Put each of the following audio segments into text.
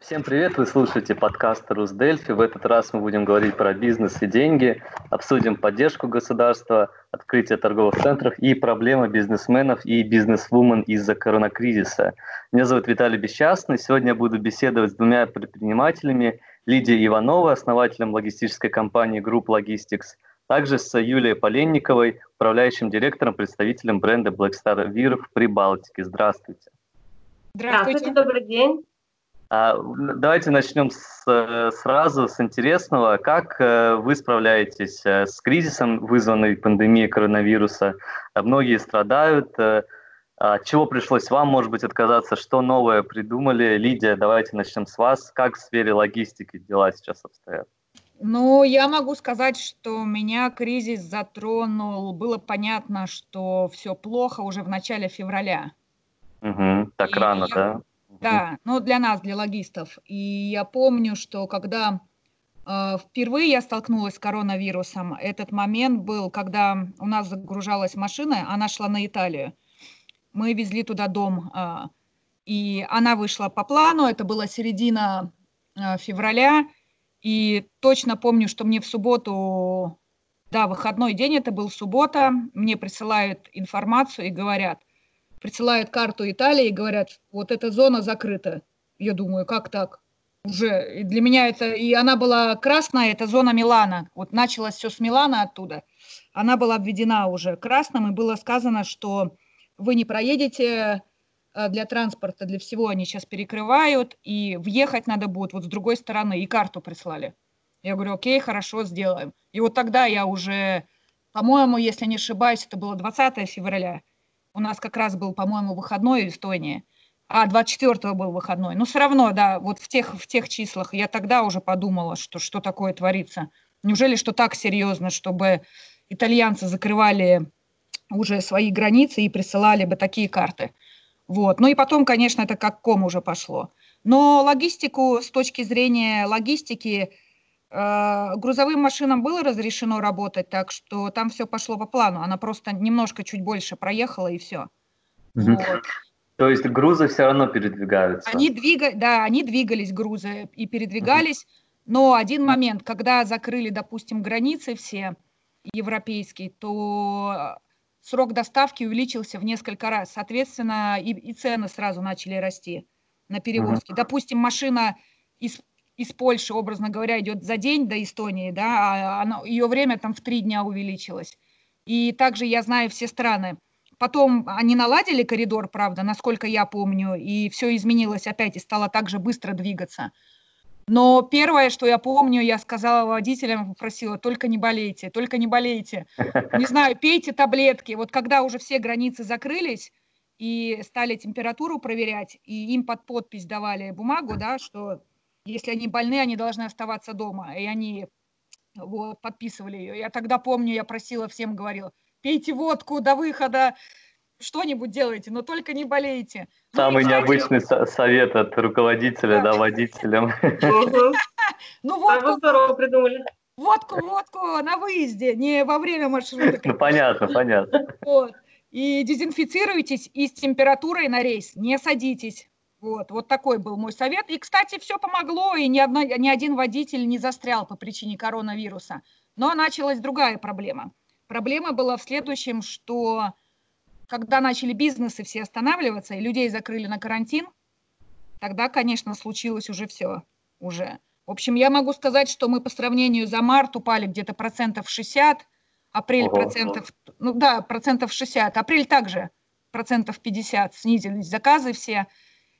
Всем привет! Вы слушаете подкаст «Русдельфи». В этот раз мы будем говорить про бизнес и деньги, обсудим поддержку государства, открытие торговых центров и проблемы бизнесменов и бизнесвумен из-за коронакризиса. Меня зовут Виталий Бесчастный. Сегодня я буду беседовать с двумя предпринимателями. Лидией Ивановой, основателем логистической компании Group Logistics, также с Юлией Поленниковой, управляющим директором, представителем бренда Black Star Vir в Прибалтике. Здравствуйте. Здравствуйте, Здравствуйте добрый день. А, давайте начнем с, сразу с интересного. Как э, вы справляетесь э, с кризисом, вызванным пандемией коронавируса? Многие страдают. Э, от чего пришлось вам, может быть, отказаться? Что новое придумали? Лидия, давайте начнем с вас. Как в сфере логистики дела сейчас обстоят? Ну, я могу сказать, что меня кризис затронул. Было понятно, что все плохо уже в начале февраля. Угу, так и рано, я, да? Да, ну для нас, для логистов. И я помню, что когда э, впервые я столкнулась с коронавирусом, этот момент был, когда у нас загружалась машина, она шла на Италию. Мы везли туда дом, э, и она вышла по плану, это была середина э, февраля, и точно помню, что мне в субботу, да, выходной день, это был суббота, мне присылают информацию и говорят, присылают карту Италии и говорят, вот эта зона закрыта. Я думаю, как так? Уже для меня это, и она была красная, это зона Милана. Вот началось все с Милана оттуда. Она была обведена уже красным, и было сказано, что вы не проедете э, для транспорта, для всего они сейчас перекрывают, и въехать надо будет вот с другой стороны, и карту прислали. Я говорю, окей, хорошо, сделаем. И вот тогда я уже, по-моему, если не ошибаюсь, это было 20 февраля, у нас как раз был, по-моему, выходной в Эстонии, а 24-го был выходной. Но все равно, да, вот в тех, в тех числах я тогда уже подумала, что что такое творится. Неужели что так серьезно, чтобы итальянцы закрывали уже свои границы и присылали бы такие карты. Вот. Ну и потом, конечно, это как ком уже пошло. Но логистику, с точки зрения логистики, грузовым машинам было разрешено работать, так что там все пошло по плану. Она просто немножко чуть больше проехала и все. Угу. Вот. То есть грузы все равно передвигаются? Они двига... Да, они двигались, грузы, и передвигались. Угу. Но один момент, когда закрыли, допустим, границы все европейские, то срок доставки увеличился в несколько раз. Соответственно, и, и цены сразу начали расти на перевозки. Угу. Допустим, машина из из Польши, образно говоря, идет за день до Эстонии, да, а она, ее время там в три дня увеличилось. И также я знаю все страны. Потом они наладили коридор, правда, насколько я помню, и все изменилось опять, и стало так же быстро двигаться. Но первое, что я помню, я сказала водителям, попросила, только не болейте, только не болейте. Не знаю, пейте таблетки. Вот когда уже все границы закрылись и стали температуру проверять, и им под подпись давали бумагу, да, что если они больны, они должны оставаться дома. И они вот, подписывали ее. Я тогда помню, я просила всем, говорила, пейте водку до выхода, что-нибудь делайте, но только не болейте. Ну, Самый ну, необычный совет от руководителя, да, водителям. Ну, водку придумали. Водку, водку на выезде, не во время маршрута. Ну, понятно, понятно. Вот. И дезинфицируйтесь, и с температурой на рейс не садитесь. Вот, вот такой был мой совет. И, кстати, все помогло, и ни, одно, ни один водитель не застрял по причине коронавируса. Но началась другая проблема. Проблема была в следующем, что когда начали бизнесы все останавливаться, и людей закрыли на карантин, тогда, конечно, случилось уже все. Уже. В общем, я могу сказать, что мы по сравнению за март упали где-то процентов 60, апрель Ого. процентов, ну да, процентов 60, апрель также процентов 50 снизились заказы все.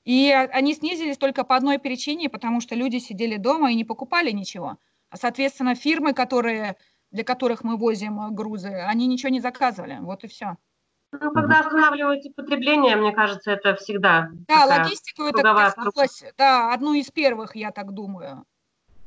И они снизились только по одной причине, потому что люди сидели дома и не покупали ничего. А, соответственно, фирмы, которые, для которых мы возим э, грузы, они ничего не заказывали. Вот и все. Ну, когда останавливаете потребление, мне кажется, это всегда. Да, логистику это коснулось, да, одну из первых, я так думаю.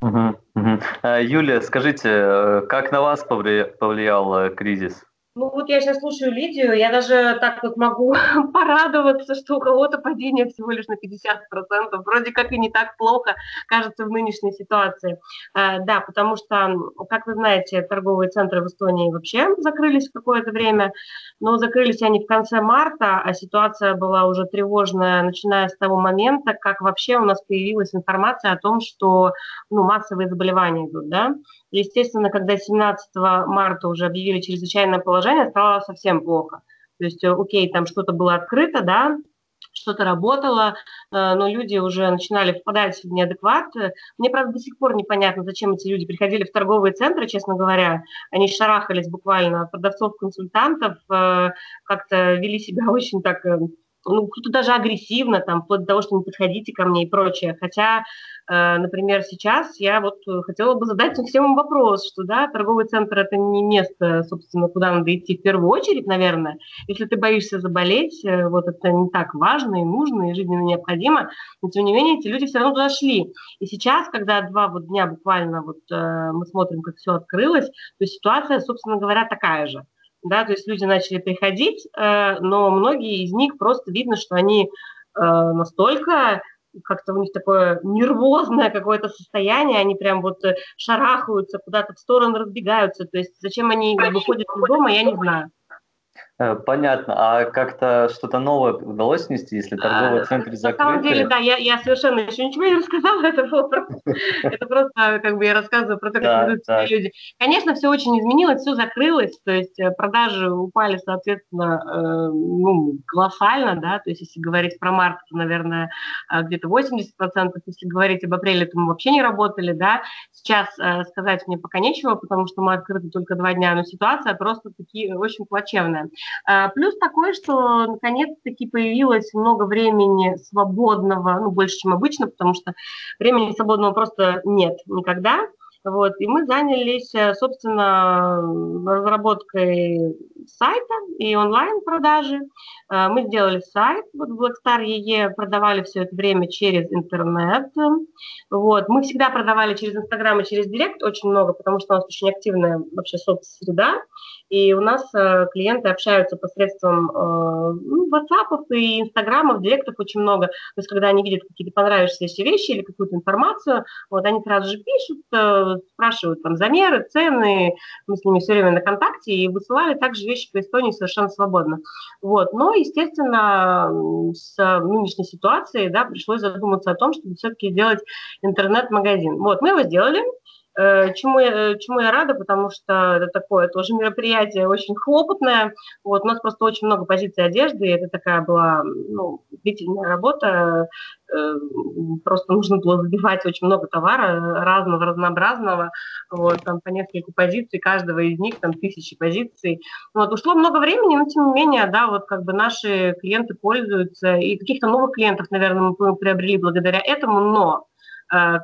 Угу, угу. Юлия, скажите, э, как на вас повлиял, повлиял кризис? Ну вот я сейчас слушаю Лидию, я даже так вот могу порадоваться, что у кого-то падение всего лишь на 50%. Вроде как и не так плохо, кажется, в нынешней ситуации. Э, да, потому что, как вы знаете, торговые центры в Эстонии вообще закрылись какое-то время, но закрылись они в конце марта, а ситуация была уже тревожная, начиная с того момента, как вообще у нас появилась информация о том, что ну, массовые заболевания идут, да. Естественно, когда 17 марта уже объявили чрезвычайное положение, стало совсем плохо. То есть, э, окей, там что-то было открыто, да, что-то работало, э, но люди уже начинали впадать в неадекват. Мне, правда, до сих пор непонятно, зачем эти люди приходили в торговые центры, честно говоря. Они шарахались буквально от продавцов-консультантов, э, как-то вели себя очень так ну, кто-то даже агрессивно, там, вплоть до того, что не подходите ко мне и прочее. Хотя, э, например, сейчас я вот хотела бы задать всем вопрос, что, да, торговый центр – это не место, собственно, куда надо идти в первую очередь, наверное. Если ты боишься заболеть, э, вот это не так важно и нужно, и жизненно необходимо, но, тем не менее, эти люди все равно туда шли. И сейчас, когда два вот дня буквально вот э, мы смотрим, как все открылось, то ситуация, собственно говоря, такая же да, то есть люди начали приходить, э, но многие из них просто видно, что они э, настолько как-то у них такое нервозное какое-то состояние, они прям вот э, шарахаются, куда-то в сторону разбегаются, то есть зачем они выходят из дома, я не знаю. Э, понятно. А как-то что-то новое удалось внести, если а, центр закрыт? На самом деле, да, я, я совершенно еще ничего не рассказала, это, было просто, это просто как бы я рассказываю про то, как ведут себя люди. Конечно, все очень изменилось, все закрылось, то есть э, продажи упали, соответственно, э, ну, колоссально, да, то есть если говорить про март, то, наверное, где-то 80%, если говорить об апреле, то мы вообще не работали, да. Сейчас сказать мне пока нечего, потому что мы открыты только два дня, но ситуация просто таки очень плачевная. А, плюс такой, что наконец-таки появилось много времени свободного, ну, больше, чем обычно, потому что времени свободного просто нет никогда. Вот, и мы занялись, э, собственно, разработкой сайта и онлайн-продажи. Э, мы сделали сайт, вот Blackstar EE продавали все это время через интернет. Вот. Мы всегда продавали через Инстаграм и через Директ очень много, потому что у нас очень активная вообще соцсреда, и у нас э, клиенты общаются посредством ну, WhatsApp и Инстаграмов, Директов очень много. То есть, когда они видят какие-то понравившиеся вещи или какую-то информацию, вот они сразу же пишут, спрашивают там замеры, цены, мы с ними все время на контакте и высылали также вещи по Эстонии совершенно свободно. Вот. Но, естественно, с нынешней ситуацией да, пришлось задуматься о том, чтобы все-таки сделать интернет-магазин. Вот, мы его сделали, Э, чему я, чему я рада, потому что это такое тоже мероприятие очень хлопотное. Вот, у нас просто очень много позиций одежды, это такая была ну, длительная работа. Э, просто нужно было забивать очень много товара разного, разнообразного. Вот, там по несколько позиций, каждого из них там тысячи позиций. Вот, ушло много времени, но тем не менее, да, вот как бы наши клиенты пользуются, и каких-то новых клиентов, наверное, мы приобрели благодаря этому, но Э,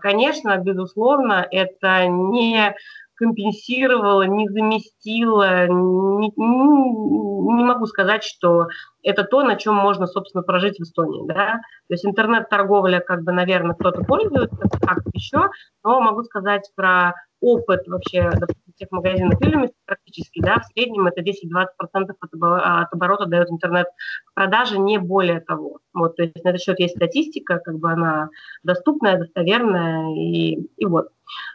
конечно, безусловно, это не компенсировало, не заместило, не, не могу сказать, что это то, на чем можно, собственно, прожить в Эстонии. Да? То есть интернет-торговля, как бы, наверное, кто-то пользуется, как еще, но могу сказать про опыт вообще, тех магазинов или практически, да, в среднем это 10-20% от оборота дает интернет-продажи, не более того. Вот, то есть на этот счет есть статистика, как бы она доступная, достоверная, и, и вот.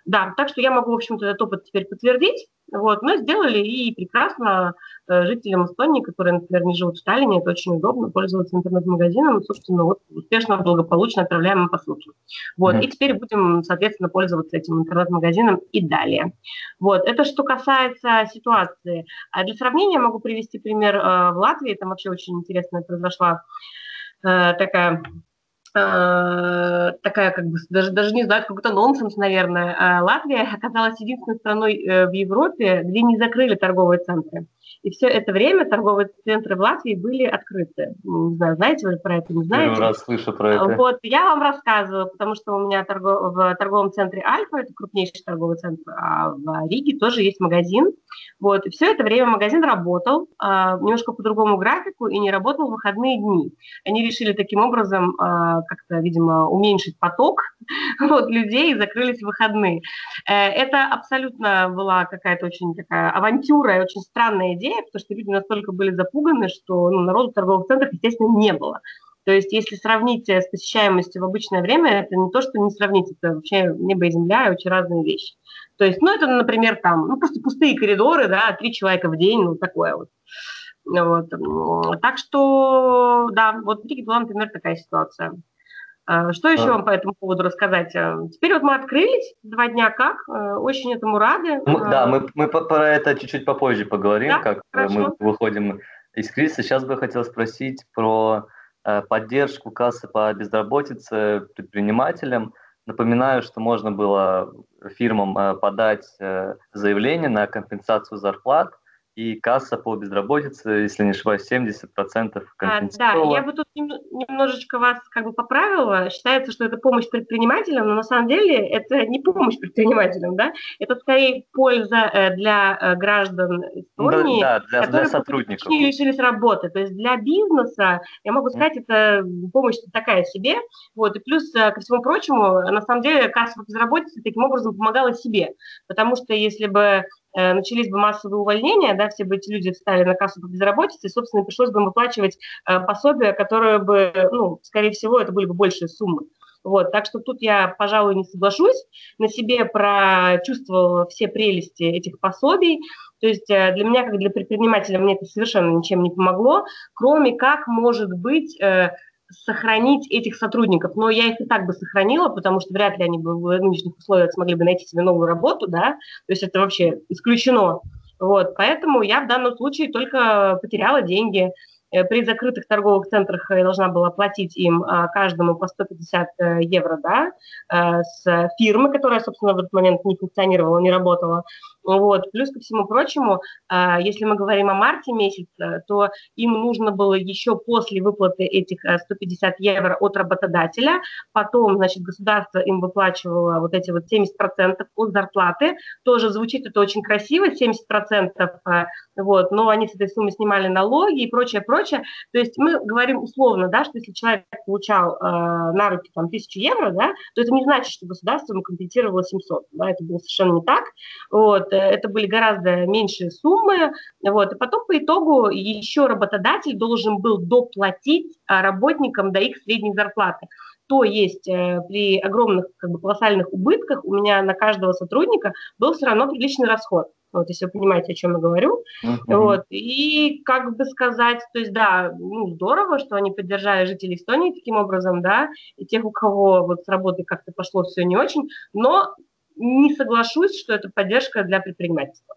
Да, так что я могу, в общем-то, этот опыт теперь подтвердить. Вот, мы сделали и прекрасно э, жителям Эстонии, которые, например, не живут в Таллине, это очень удобно пользоваться интернет-магазином, собственно, вот успешно, благополучно отправляем им посылки. Вот, mm-hmm. и теперь будем, соответственно, пользоваться этим интернет-магазином и далее. Вот, это что касается ситуации. А для сравнения могу привести пример э, в Латвии, там вообще очень интересная произошла э, такая такая, как бы, даже, даже не знаю, какой-то нонсенс, наверное. А Латвия оказалась единственной страной э, в Европе, где не закрыли торговые центры. И все это время торговые центры в Латвии были открыты. Не знаю, знаете вы про это, не знаете? Первый раз слышу про это. Вот, я вам рассказываю, потому что у меня торгов... в торговом центре Альфа, это крупнейший торговый центр, а в Риге тоже есть магазин. Вот, и все это время магазин работал а, немножко по другому графику и не работал в выходные дни. Они решили таким образом а, как-то, видимо, уменьшить поток вот, людей и закрылись в выходные. Это абсолютно была какая-то очень такая авантюра и очень странная идея, потому что люди настолько были запуганы, что ну, народу в торговых центрах, естественно, не было. То есть если сравнить с посещаемостью в обычное время, это не то, что не сравнить, это вообще небо и земля, очень разные вещи. То есть, ну, это, например, там, ну, просто пустые коридоры, да, три человека в день, ну, такое вот. Вот. Так что, да, вот в Риге была, например, такая ситуация. А, что еще а... вам по этому поводу рассказать? А, теперь вот мы открылись, два дня как, очень этому рады. Мы, да, мы, мы про это чуть-чуть попозже поговорим, да? как Хорошо. мы выходим из кризиса. Сейчас бы хотел спросить про поддержку кассы по безработице предпринимателям. Напоминаю, что можно было фирмам подать заявление на компенсацию зарплат – и касса по безработице, если не ошибаюсь, 70% компенсировала. Да, я бы тут немножечко вас как бы поправила. Считается, что это помощь предпринимателям, но на самом деле это не помощь предпринимателям, да? Это скорее польза э, для э, граждан Эстонии, да, да, для, которые для сотрудников. лишились работы. То есть для бизнеса, я могу сказать, это помощь такая себе. Вот. И плюс, э, ко всему прочему, на самом деле касса по безработице таким образом помогала себе. Потому что если бы начались бы массовые увольнения, да, все бы эти люди встали на кассу по безработице, и, собственно, пришлось бы им выплачивать э, пособия, которые бы, ну, скорее всего, это были бы большие суммы. Вот, так что тут я, пожалуй, не соглашусь. На себе прочувствовала все прелести этих пособий. То есть э, для меня, как для предпринимателя, мне это совершенно ничем не помогло, кроме как, может быть, сохранить этих сотрудников. Но я их и так бы сохранила, потому что вряд ли они бы в нынешних условиях смогли бы найти себе новую работу, да, то есть это вообще исключено. Вот, поэтому я в данном случае только потеряла деньги. Э, при закрытых торговых центрах я должна была платить им а, каждому по 150 э, евро, да, э, с фирмы, которая, собственно, в этот момент не функционировала, не работала. Вот. Плюс ко всему прочему, а, если мы говорим о марте месяце, то им нужно было еще после выплаты этих 150 евро от работодателя, потом, значит, государство им выплачивало вот эти вот 70% от зарплаты. Тоже звучит это очень красиво, 70%, вот, но они с этой суммы снимали налоги и прочее, прочее. То есть мы говорим условно, да, что если человек получал э, на руки там тысячу евро, да, то это не значит, что государство ему компенсировало 700, да, это было совершенно не так. Вот, э, это были гораздо меньшие суммы, вот, и потом по итогу еще работодатель должен был доплатить а, работникам до их средней зарплаты. То есть э, при огромных как бы, колоссальных убытках у меня на каждого сотрудника был все равно приличный расход. Вот, если вы понимаете, о чем я говорю. Uh-huh. Вот, и как бы сказать, то есть, да, ну, здорово, что они поддержали жителей Эстонии таким образом, да, и тех, у кого вот с работы как-то пошло все не очень, но не соглашусь, что это поддержка для предпринимательства.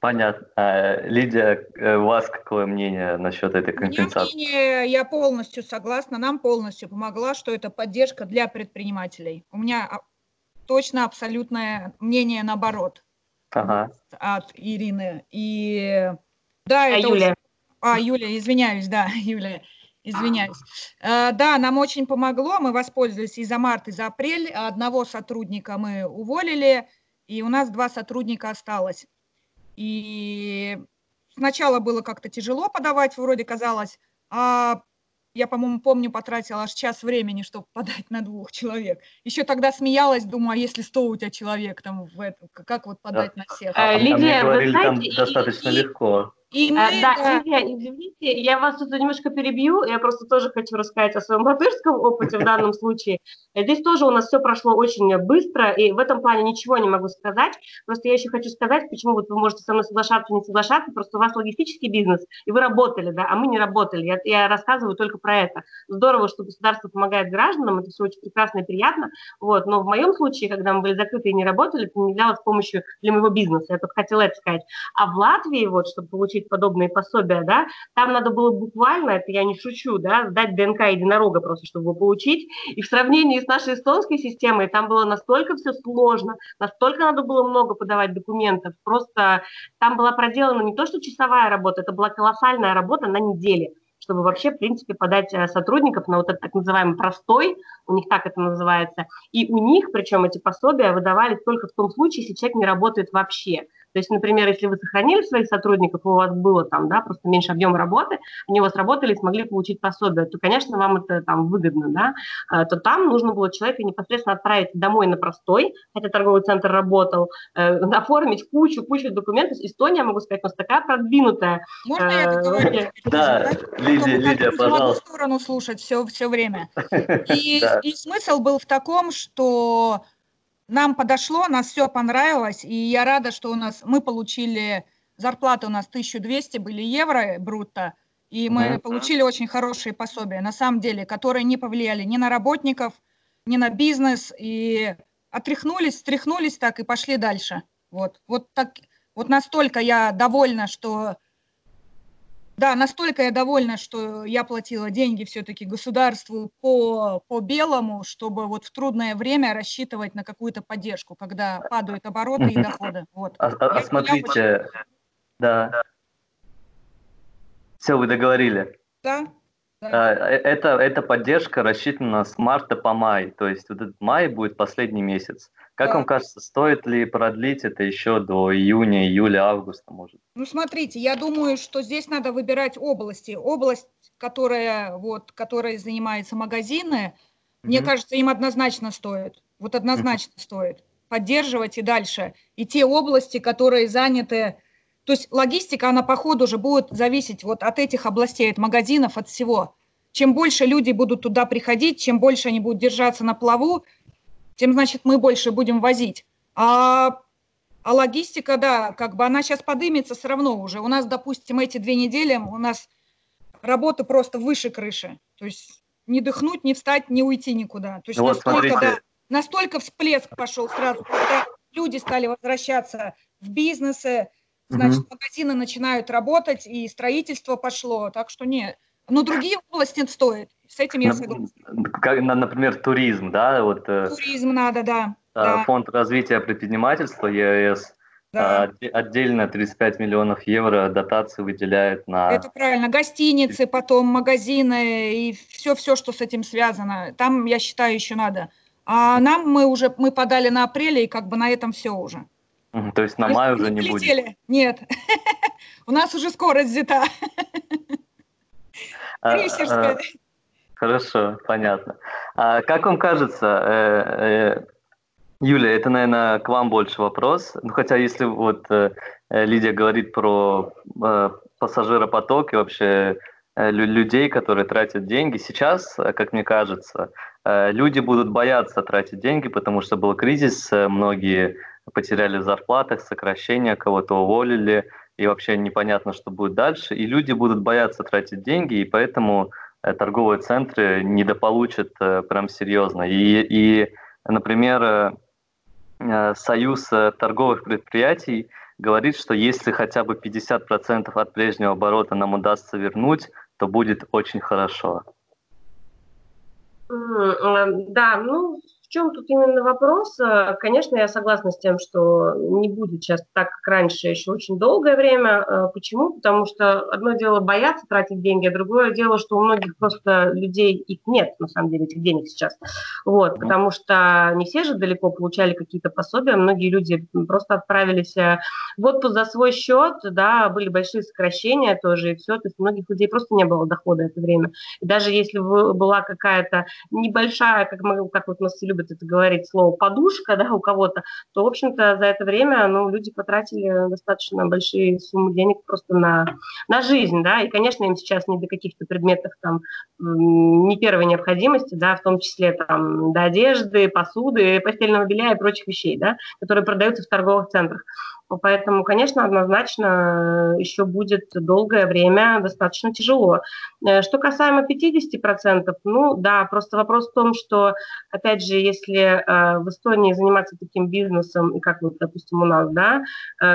Понятно. А, Лидия, э, у вас какое мнение насчет этой компенсации? Мнение, я полностью согласна, нам полностью помогла, что это поддержка для предпринимателей. У меня а, точно абсолютное мнение наоборот ага. от Ирины. И да, а это Юлия? А, Юлия, извиняюсь, да, Юлия. Извиняюсь. Э, да, нам очень помогло. Мы воспользовались и за март, и за апрель. Одного сотрудника мы уволили, и у нас два сотрудника осталось. И сначала было как-то тяжело подавать, вроде казалось, а я, по-моему, помню, потратила аж час времени, чтобы подать на двух человек. Еще тогда смеялась, думаю, а если 100 у тебя человек, там, в этом, как вот подать да. на всех? А, а Лидия, мне говорили, знаете, там достаточно и, легко. И а, мы, да, да, Илья, извините, я вас тут немножко перебью, я просто тоже хочу рассказать о своем латышском опыте в данном случае. Здесь тоже у нас все прошло очень быстро, и в этом плане ничего не могу сказать. Просто я еще хочу сказать, почему вот вы можете со мной соглашаться, не соглашаться, просто у вас логистический бизнес, и вы работали, да, а мы не работали. Я, я рассказываю только про это. Здорово, что государство помогает гражданам, это все очень прекрасно и приятно, вот, но в моем случае, когда мы были закрыты и не работали, это не являлось помощью для моего бизнеса, я только хотела это сказать. А в Латвии, вот, чтобы получить получить подобные пособия, да, там надо было буквально, это я не шучу, да, сдать ДНК единорога просто, чтобы его получить. И в сравнении с нашей эстонской системой там было настолько все сложно, настолько надо было много подавать документов, просто там была проделана не то, что часовая работа, это была колоссальная работа на неделе чтобы вообще, в принципе, подать э, сотрудников на вот этот так называемый простой, у них так это называется, и у них, причем эти пособия выдавались только в том случае, если человек не работает вообще. То есть, например, если вы сохранили своих сотрудников, у вас было там, да, просто меньше объема работы, они у вас работали и смогли получить пособие, то, конечно, вам это там выгодно, да, а, то там нужно было человека непосредственно отправить домой на простой, хотя торговый центр работал, э, оформить кучу-кучу документов. Эстония, могу сказать, у нас такая продвинутая. Можно э, я договорю? Да, Лидия, Лидия, пожалуйста. сторону слушать все, все время. И, и смысл был в таком, что нам подошло, нас все понравилось, и я рада, что у нас мы получили зарплату у нас 1200 были евро брутто, и мы mm-hmm. получили очень хорошие пособия, на самом деле, которые не повлияли ни на работников, ни на бизнес, и отряхнулись, стряхнулись так и пошли дальше. Вот, вот так, вот настолько я довольна, что да, настолько я довольна, что я платила деньги все-таки государству по, по белому, чтобы вот в трудное время рассчитывать на какую-то поддержку, когда падают обороты и доходы. Вот. А, а, а смотрите, я... да. Все, вы договорили. Да. А, э, это, эта поддержка рассчитана с марта по май, то есть вот этот май будет последний месяц. Как да. вам кажется, стоит ли продлить это еще до июня, июля, августа, может? Ну, смотрите, я думаю, что здесь надо выбирать области. Область, которая, вот, которой занимаются магазины, mm-hmm. мне кажется, им однозначно стоит. Вот однозначно mm-hmm. стоит поддерживать и дальше. И те области, которые заняты то есть логистика, она по ходу уже будет зависеть вот от этих областей, от магазинов, от всего. Чем больше люди будут туда приходить, чем больше они будут держаться на плаву, тем, значит, мы больше будем возить. А, а логистика, да, как бы она сейчас подымется все равно уже. У нас, допустим, эти две недели у нас работа просто выше крыши. То есть не дыхнуть, не встать, не уйти никуда. То есть вот, настолько, да, настолько всплеск пошел сразу, когда люди стали возвращаться в бизнесы, Значит, угу. магазины начинают работать, и строительство пошло. Так что нет. Но другие области стоит. С этим я согласна. Например, туризм, да? Вот, э, туризм надо, да. да. Фонд развития предпринимательства ЕС да. отдельно 35 миллионов евро дотации выделяет на... Это правильно. Гостиницы, потом магазины и все-все, что с этим связано. Там, я считаю, еще надо. А нам мы уже мы подали на апреле, и как бы на этом все уже. То есть на май уже не будет? Нет. У нас уже скорость взята. А, а, хорошо, понятно. А как вам кажется, э, э, Юля, это, наверное, к вам больше вопрос. Ну, хотя если вот э, Лидия говорит про пассажиропоток и вообще людей, которые тратят деньги, сейчас, как мне кажется, люди будут бояться тратить деньги, потому что был кризис, многие потеряли в зарплатах, сокращения, кого-то уволили, и вообще непонятно, что будет дальше. И люди будут бояться тратить деньги, и поэтому э, торговые центры недополучат э, прям серьезно. И, и например, э, Союз торговых предприятий говорит, что если хотя бы 50% от прежнего оборота нам удастся вернуть, то будет очень хорошо. Да, ну, чем тут именно вопрос? Э, конечно, я согласна с тем, что не будет сейчас так, как раньше, еще очень долгое время. Э, почему? Потому что одно дело бояться тратить деньги, а другое дело, что у многих просто людей их нет, на самом деле, этих денег сейчас. Вот, потому что не все же далеко получали какие-то пособия, многие люди просто отправились э, в отпуск за свой счет, да, были большие сокращения тоже, и все, то есть у многих людей просто не было дохода это время. И даже если была какая-то небольшая, как, мы, как вот мы любим любят это говорить слово подушка, да, у кого-то, то, в общем-то, за это время, ну, люди потратили достаточно большие суммы денег просто на, на жизнь, да, и, конечно, им сейчас не до каких-то предметов там не первой необходимости, да, в том числе там до одежды, посуды, постельного белья и прочих вещей, да, которые продаются в торговых центрах. Поэтому, конечно, однозначно э, еще будет долгое время достаточно тяжело. Э, что касаемо 50%, ну да, просто вопрос в том, что, опять же, если э, в Эстонии заниматься таким бизнесом, и как вот, допустим, у нас, да,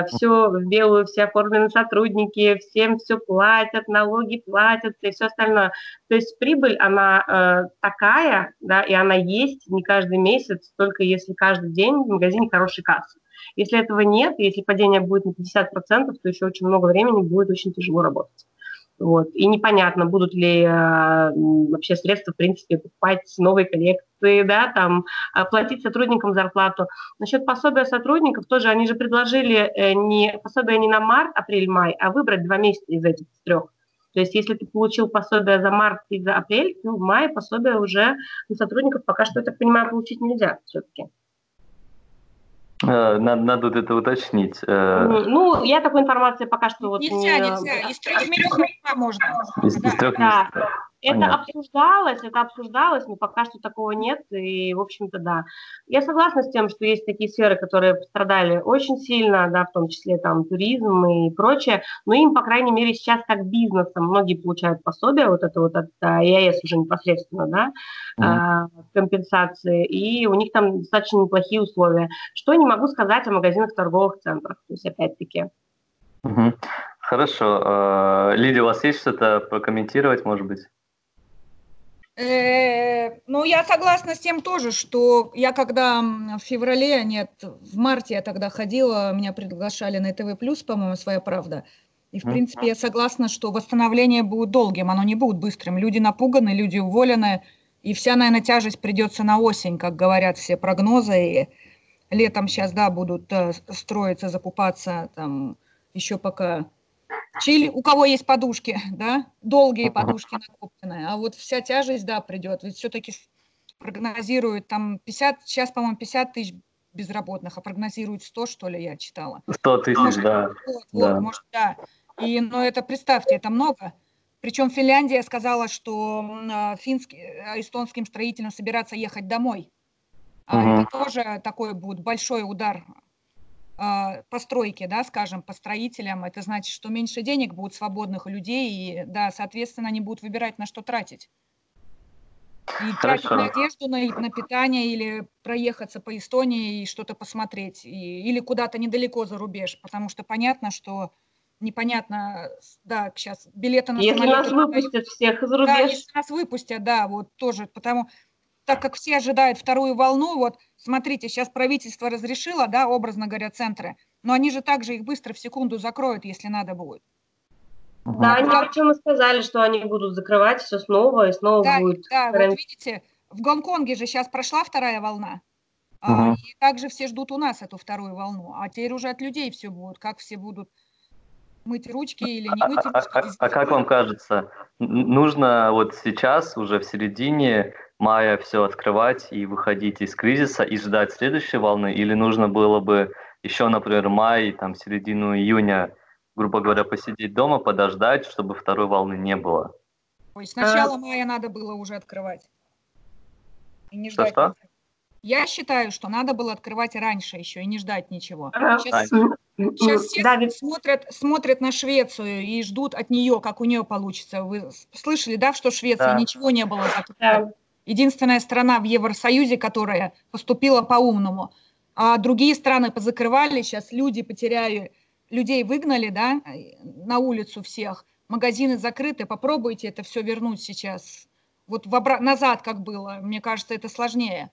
все в белую, все оформлены сотрудники, всем все платят, налоги платят и все остальное. То есть прибыль, она такая, да, и она есть не каждый месяц, только если каждый день в магазине хороший кассы. Если этого нет, если падение будет на 50%, то еще очень много времени будет очень тяжело работать. Вот. И непонятно, будут ли э, вообще средства, в принципе, покупать новые коллекции да, там, платить сотрудникам зарплату. Насчет пособия сотрудников тоже, они же предложили не пособие не на март, апрель, май, а выбрать два месяца из этих трех. То есть если ты получил пособие за март и за апрель, ну, в мае пособие уже на сотрудников пока что, я так понимаю, получить нельзя все-таки. Э, надо, надо это уточнить. Э. Ну, я такой информации пока что вот нельзя, не... Нельзя, из трех месяцев можно. Из, из трех. Да. Это Понятно. обсуждалось, это обсуждалось, но пока что такого нет, и, в общем-то, да. Я согласна с тем, что есть такие сферы, которые пострадали очень сильно, да, в том числе там туризм и прочее, но им, по крайней мере, сейчас как бизнесом многие получают пособие, вот это вот от ЕАЭС уже непосредственно, да, mm-hmm. компенсации, и у них там достаточно неплохие условия. Что не могу сказать о магазинах торговых центрах, то есть опять-таки. Угу. Хорошо. А, Лидия, у вас есть что-то прокомментировать, может быть? Э, ну, я согласна с тем тоже, что я когда в феврале, нет, в марте я тогда ходила, меня приглашали на ТВ+, по-моему, «Своя правда». И, в принципе, я согласна, что восстановление будет долгим, оно не будет быстрым. Люди напуганы, люди уволены, и вся, наверное, тяжесть придется на осень, как говорят все прогнозы. И летом сейчас, да, будут э, строиться, закупаться, там, еще пока Чили, у кого есть подушки, да, долгие подушки накопленные, а вот вся тяжесть, да, придет. Ведь все-таки прогнозируют там 50, сейчас, по-моему, 50 тысяч безработных, а прогнозируют 100, что ли, я читала. 100 тысяч, может, да. Вот, да. Вот, может, да. И, но это, представьте, это много. Причем Финляндия сказала, что а, финским, а, эстонским строителям собираться ехать домой. А угу. это тоже такой будет большой удар а, постройки, да, скажем, по строителям, это значит, что меньше денег будет свободных людей, и, да, соответственно, они будут выбирать, на что тратить. И тратить на одежду, на, на питание, или проехаться по Эстонии и что-то посмотреть, и, или куда-то недалеко за рубеж, потому что понятно, что непонятно, да, сейчас билеты на если самолеты... Нас выпустят всех за рубеж. Да, если нас выпустят, да, вот тоже, потому так как все ожидают вторую волну, вот смотрите, сейчас правительство разрешило, да, образно говоря, центры, но они же также их быстро в секунду закроют, если надо будет. Да, они причем и сказали, что они будут закрывать все снова и снова да, будет. Да, вот видите, в Гонконге же сейчас прошла вторая волна, uh-huh. и также все ждут у нас эту вторую волну, а теперь уже от людей все будет, как все будут мыть ручки или не мыть ручки. А, а, а как вам кажется, нужно вот сейчас, уже в середине мая все открывать и выходить из кризиса и ждать следующей волны, или нужно было бы еще, например, май, там, середину июня, грубо говоря, посидеть дома, подождать, чтобы второй волны не было? Ой, с начала а... мая надо было уже открывать. И не ждать. Что, что? Я считаю, что надо было открывать раньше еще и не ждать ничего. Сейчас, сейчас все да, смотрят, смотрят на Швецию и ждут от нее, как у нее получится. Вы слышали, да, что в Швеции да. ничего не было закрыто? Да единственная страна в Евросоюзе, которая поступила по-умному. А другие страны позакрывали, сейчас люди потеряли, людей выгнали, да, на улицу всех, магазины закрыты, попробуйте это все вернуть сейчас. Вот в обра- назад, как было, мне кажется, это сложнее.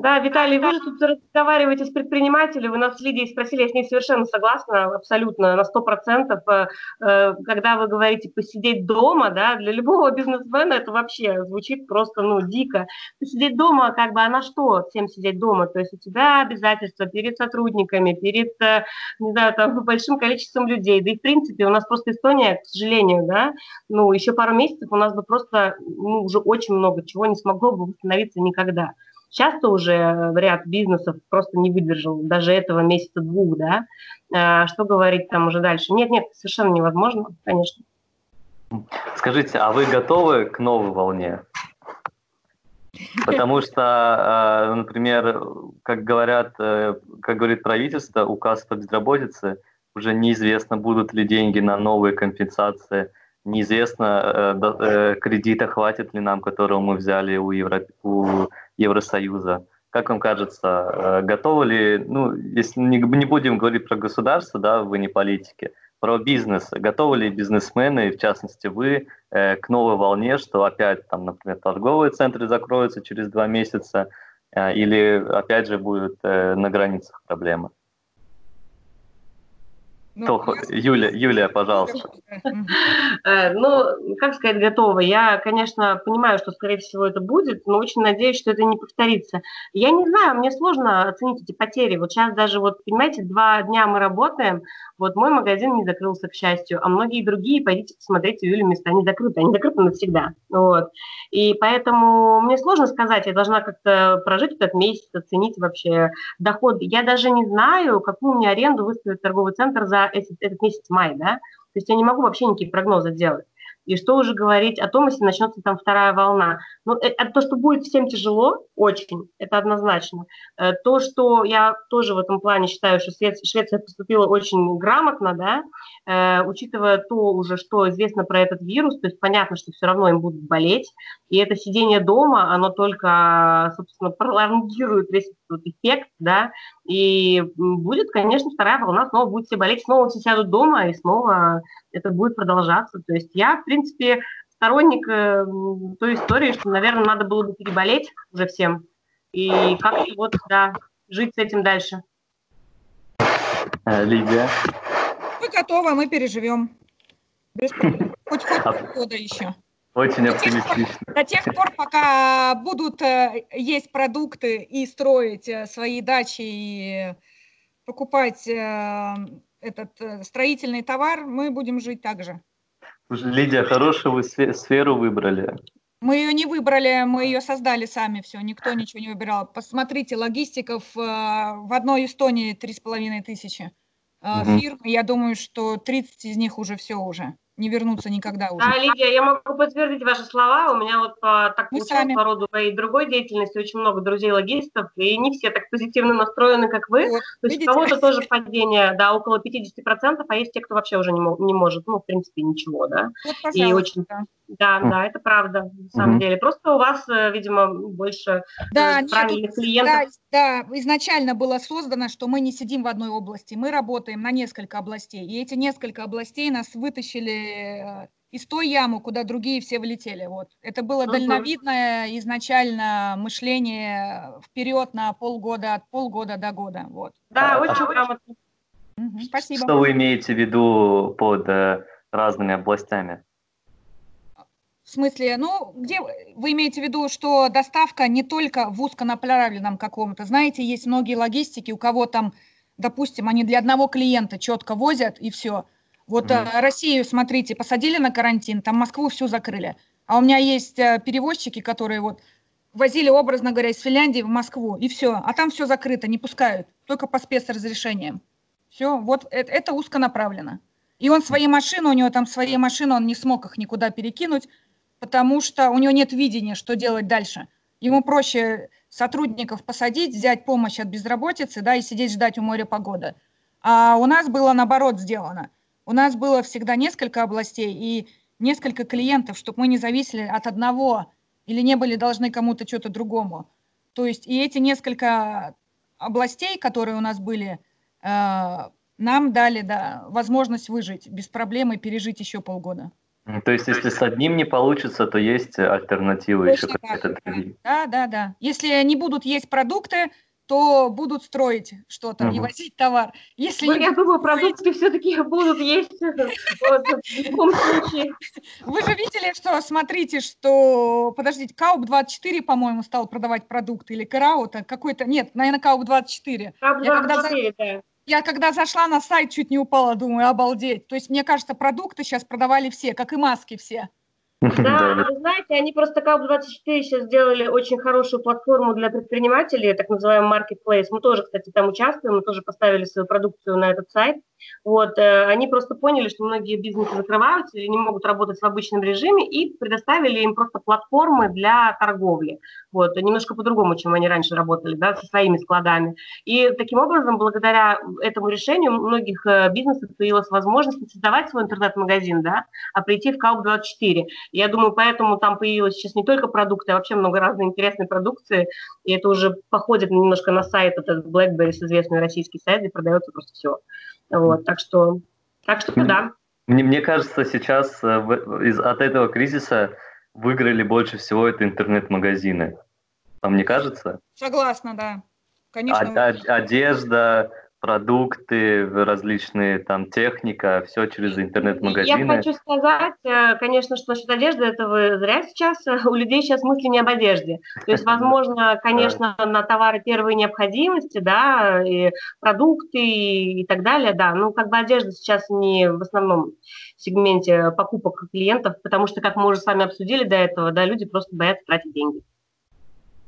Да, Виталий, вы же тут разговариваете с предпринимателем, вы нас с Лидией спросили, я с ней совершенно согласна, абсолютно, на сто процентов. Э, э, когда вы говорите посидеть дома, да, для любого бизнесмена это вообще звучит просто, ну, дико. Посидеть дома, как бы, а на что всем сидеть дома? То есть у тебя обязательства перед сотрудниками, перед, э, не знаю, там, большим количеством людей. Да и, в принципе, у нас просто Эстония, к сожалению, да, ну, еще пару месяцев у нас бы просто, ну, уже очень много чего не смогло бы восстановиться никогда. Часто уже ряд бизнесов просто не выдержал даже этого месяца-двух, да. А, что говорить там уже дальше? Нет, нет, совершенно невозможно, конечно. Скажите, а вы готовы к новой волне? Потому что, а, например, как говорят, э, как говорит правительство, указ по безработице, уже неизвестно, будут ли деньги на новые компенсации, неизвестно, э, э, кредита хватит ли нам, которого мы взяли у, Евро... у Евросоюза. Как вам кажется, э, готовы ли, ну, если не, будем говорить про государство, да, вы не политики, про бизнес. Готовы ли бизнесмены, в частности вы, э, к новой волне, что опять, там, например, торговые центры закроются через два месяца, э, или опять же будут на границах проблемы? Ну, Тохо, я... Юля, Юлия, пожалуйста. Э, ну, как сказать, готова. Я, конечно, понимаю, что, скорее всего, это будет, но очень надеюсь, что это не повторится. Я не знаю, мне сложно оценить эти потери. Вот сейчас даже, вот, понимаете, два дня мы работаем, вот мой магазин не закрылся, к счастью, а многие другие, пойдите посмотрите, у Юли места не закрыты, они закрыты навсегда. Вот. И поэтому мне сложно сказать, я должна как-то прожить этот месяц, оценить вообще доход. Я даже не знаю, какую мне аренду выставит торговый центр за этот, этот месяц май, да, то есть я не могу вообще никакие прогнозы делать. И что уже говорить о том, если начнется там вторая волна. Ну, это то, что будет всем тяжело, очень, это однозначно. Э, то, что я тоже в этом плане считаю, что Швеция поступила очень грамотно, да, э, учитывая то уже, что известно про этот вирус, то есть понятно, что все равно им будут болеть, и это сидение дома, оно только, собственно, пролонгирует весь этот эффект, да, и будет, конечно, вторая волна, снова будут все болеть, снова все сядут дома, и снова это будет продолжаться. То есть я, в принципе, сторонник э, той истории, что, наверное, надо было бы переболеть уже всем и как-то вот, да, жить с этим дальше. Э, Лидия? Мы готовы, мы переживем. Без проблем. Хоть хоть года еще. Очень оптимистично. До тех пор, пока будут э, есть продукты и строить свои дачи и покупать этот строительный товар, мы будем жить так же. Лидия, хорошую вы сферу выбрали. Мы ее не выбрали, мы ее создали сами, все, никто ничего не выбирал. Посмотрите, логистиков в одной Эстонии три с половиной тысячи угу. фирм, я думаю, что 30 из них уже все уже не вернуться никогда уже. Да, Лидия, я могу подтвердить ваши слова. У меня вот по, так получилось по роду моей другой деятельности очень много друзей-логистов, и не все так позитивно настроены, как вы. Вот, То есть у кого-то тоже падение, да, около 50%, а есть те, кто вообще уже не, не может, ну, в принципе, ничего, да. Вот, и очень... Да, да, это правда, на самом угу. деле. Просто у вас, э, видимо, больше э, да, правильных нет, клиентов. Да, да, изначально было создано, что мы не сидим в одной области, мы работаем на несколько областей. И эти несколько областей нас вытащили э, из той ямы, куда другие все влетели. Вот. Это было угу. дальновидное изначально мышление вперед на полгода, от полгода до года. Вот. Да, а, очень грамотно. Угу, спасибо. Что вы имеете в виду под разными областями? В смысле, ну, где вы имеете в виду, что доставка не только в узконаправленном каком-то, знаете, есть многие логистики, у кого там, допустим, они для одного клиента четко возят и все. Вот mm-hmm. Россию, смотрите, посадили на карантин, там Москву всю закрыли. А у меня есть э, перевозчики, которые вот возили, образно говоря, из Финляндии в Москву, и все. А там все закрыто, не пускают, только по спецразрешениям. Все, вот это, это узконаправленно. И он свои машины, у него там свои машины, он не смог их никуда перекинуть, потому что у него нет видения, что делать дальше. Ему проще сотрудников посадить, взять помощь от безработицы, да, и сидеть ждать у моря погоды. А у нас было наоборот сделано. У нас было всегда несколько областей и несколько клиентов, чтобы мы не зависели от одного или не были должны кому-то что-то другому. То есть и эти несколько областей, которые у нас были, э, нам дали да, возможность выжить без проблем и пережить еще полгода. То есть, если с одним не получится, то есть альтернатива еще какая-то. Да, да, да. Если не будут есть продукты, то будут строить что-то угу. и возить товар. Если ну, я думаю, продукты все-таки будут есть в любом случае. Вы же видели, что, смотрите, что, подождите, Kaup24, по-моему, стал продавать продукты, или K-Rauta, какой-то, нет, наверное, Kaup24. Kaup24, да. Я когда зашла на сайт, чуть не упала, думаю, обалдеть. То есть, мне кажется, продукты сейчас продавали все, как и маски все. Да, вы знаете, они просто КАП-24 сейчас сделали очень хорошую платформу для предпринимателей, так называемый Marketplace. Мы тоже, кстати, там участвуем, мы тоже поставили свою продукцию на этот сайт. Вот, э, они просто поняли, что многие бизнесы закрываются или не могут работать в обычном режиме и предоставили им просто платформы для торговли. Вот, немножко по-другому, чем они раньше работали, да, со своими складами. И таким образом, благодаря этому решению многих э, бизнесов появилась возможность создавать свой интернет-магазин, да, а прийти в КАУП-24. Я думаю, поэтому там появилось сейчас не только продукты, а вообще много разной интересной продукции, и это уже походит немножко на сайт, этот BlackBerry, известный российский сайт, где продается просто все. Вот, так что, так что да. Мне, мне кажется, сейчас э, из, от этого кризиса выиграли больше всего это интернет-магазины. Вам не кажется? Согласна, да. Конечно. А, одежда, продукты, различные там техника, все через интернет-магазины. Я хочу сказать, э, конечно, что насчет одежды, это вы зря сейчас, у людей сейчас мысли не об одежде. То есть, возможно, конечно, на товары первой необходимости, да, и продукты и так далее, да, ну, как бы одежда сейчас не в основном сегменте покупок клиентов, потому что, как мы уже с вами обсудили до этого, да, люди просто боятся тратить деньги.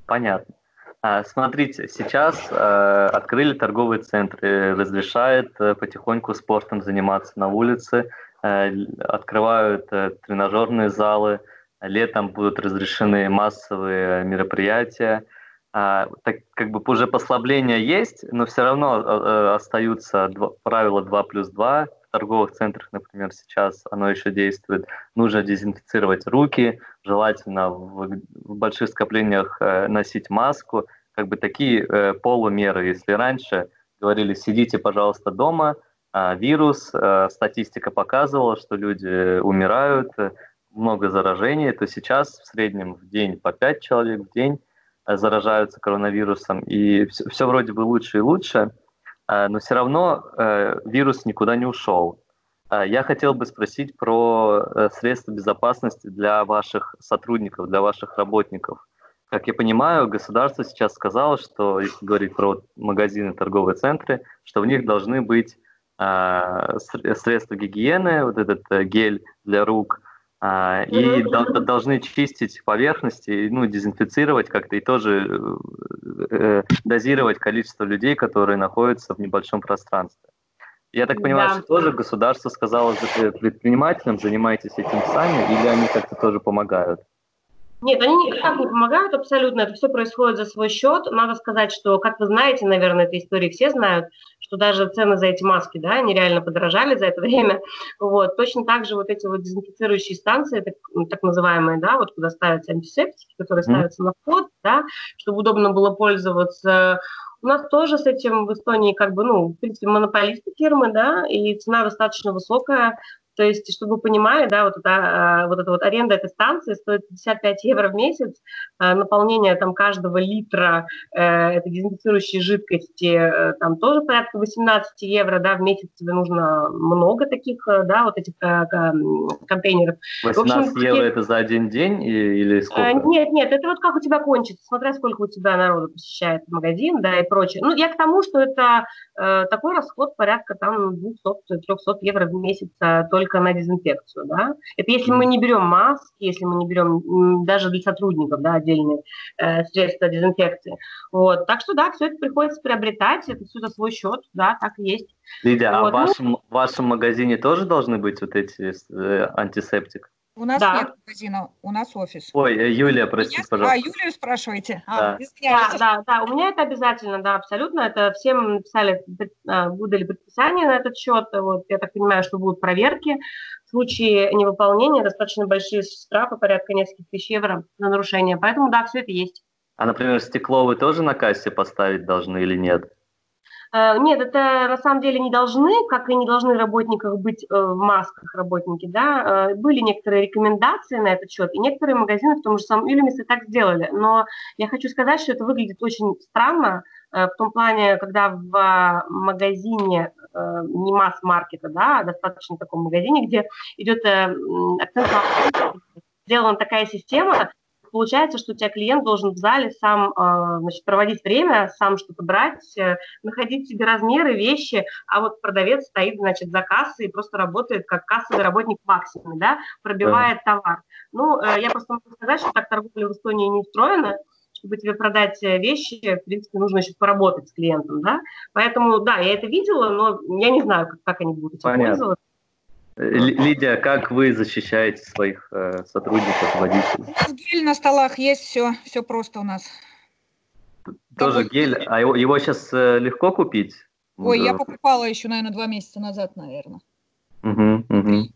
Понятно. А, смотрите, сейчас э, открыли торговые центры, разрешают э, потихоньку спортом заниматься на улице, э, открывают э, тренажерные залы, летом будут разрешены массовые мероприятия. А, так как бы уже послабления есть, но все равно э, э остаются правила 2 плюс 2. Торговых центрах, например, сейчас оно еще действует. Нужно дезинфицировать руки, желательно в, в больших скоплениях э, носить маску. Как бы такие э, полумеры. Если раньше говорили, сидите, пожалуйста, дома, а вирус, э, статистика показывала, что люди умирают, э, много заражений, то сейчас в среднем в день по 5 человек в день Э, заражаются коронавирусом, и все, все вроде бы лучше и лучше, э, но все равно э, вирус никуда не ушел. Я хотел бы спросить про средства безопасности для ваших сотрудников, для ваших работников. Как я понимаю, государство сейчас сказало, что, если говорить про магазины, торговые центры, что в них должны быть средства гигиены, вот этот гель для рук, а, и mm-hmm. должны чистить поверхности, ну, дезинфицировать как-то и тоже э, э, дозировать количество людей, которые находятся в небольшом пространстве. Я так понимаю, да. что тоже государство сказало предпринимателям, занимайтесь этим сами, или они как-то тоже помогают? Нет, они никак не помогают абсолютно, это все происходит за свой счет. Надо сказать, что, как вы знаете, наверное, этой истории все знают, что даже цены за эти маски, да, они реально подорожали за это время. Вот. Точно так же вот эти вот дезинфицирующие станции, так, так называемые, да, вот куда ставятся антисептики, которые ставятся на вход, да, чтобы удобно было пользоваться. У нас тоже с этим в Эстонии как бы, ну, в принципе, монополисты фирмы, да, и цена достаточно высокая. То есть, чтобы вы понимали, да, вот эта, а, вот эта вот аренда этой станции стоит 55 евро в месяц, а, наполнение там каждого литра э, этой дезинфицирующей жидкости э, там тоже порядка 18 евро, да, в месяц тебе нужно много таких, э, да, вот этих контейнеров. 18 общем, евро это за один день или сколько? Нет, нет, это вот как у тебя кончится, смотря сколько у тебя народу посещает магазин, да, и прочее. Ну, я к тому, что это такой расход порядка там 200-300 евро в месяц только только на дезинфекцию, да. Это если мы не берем маски, если мы не берем даже для сотрудников, да, отдельные э, средства дезинфекции. Вот, так что да, все это приходится приобретать, это все за свой счет, да, так и есть. Лидия, а вот. а в ну вашем, в вашем магазине тоже должны быть вот эти э, антисептик? У нас да. нет магазина, у нас офис. Ой, э, Юлия, простите, Меня... пожалуйста. А, Юлию спрашиваете? А, да. да, да, да, у меня это обязательно, да, абсолютно. Это всем написали, а, выдали предписание на этот счет. Вот, я так понимаю, что будут проверки. В случае невыполнения достаточно большие штрафы, порядка нескольких тысяч евро на нарушение. Поэтому, да, все это есть. А, например, стекло вы тоже на кассе поставить должны или нет? Э, нет, это на самом деле не должны, как и не должны работниках быть э, в масках работники, да. Э, были некоторые рекомендации на этот счет, и некоторые магазины в том же самом Юлимисе так сделали. Но я хочу сказать, что это выглядит очень странно, в том плане, когда в магазине не масс-маркета, да, а достаточно таком магазине, где идет акцент на сделана такая система, получается, что у тебя клиент должен в зале сам а, значит, проводить время, сам что-то брать, э, находить себе размеры, вещи, а вот продавец стоит, значит, за кассой и просто работает как кассовый работник максимум, да, пробивает да. товар. Ну, э, я просто могу сказать, что так торговля в Эстонии не устроена, чтобы тебе продать э, вещи, в принципе, нужно еще поработать с клиентом, да. Поэтому, да, я это видела, но я не знаю, как, как они будут этим пользоваться. Лидия, как вы защищаете своих э, сотрудников, водителей? Гель на столах есть, все, все просто у нас. Тоже Кого... гель, а его, его сейчас э, легко купить? Ой, да. я покупала еще, наверное, два месяца назад, наверное. Угу, угу.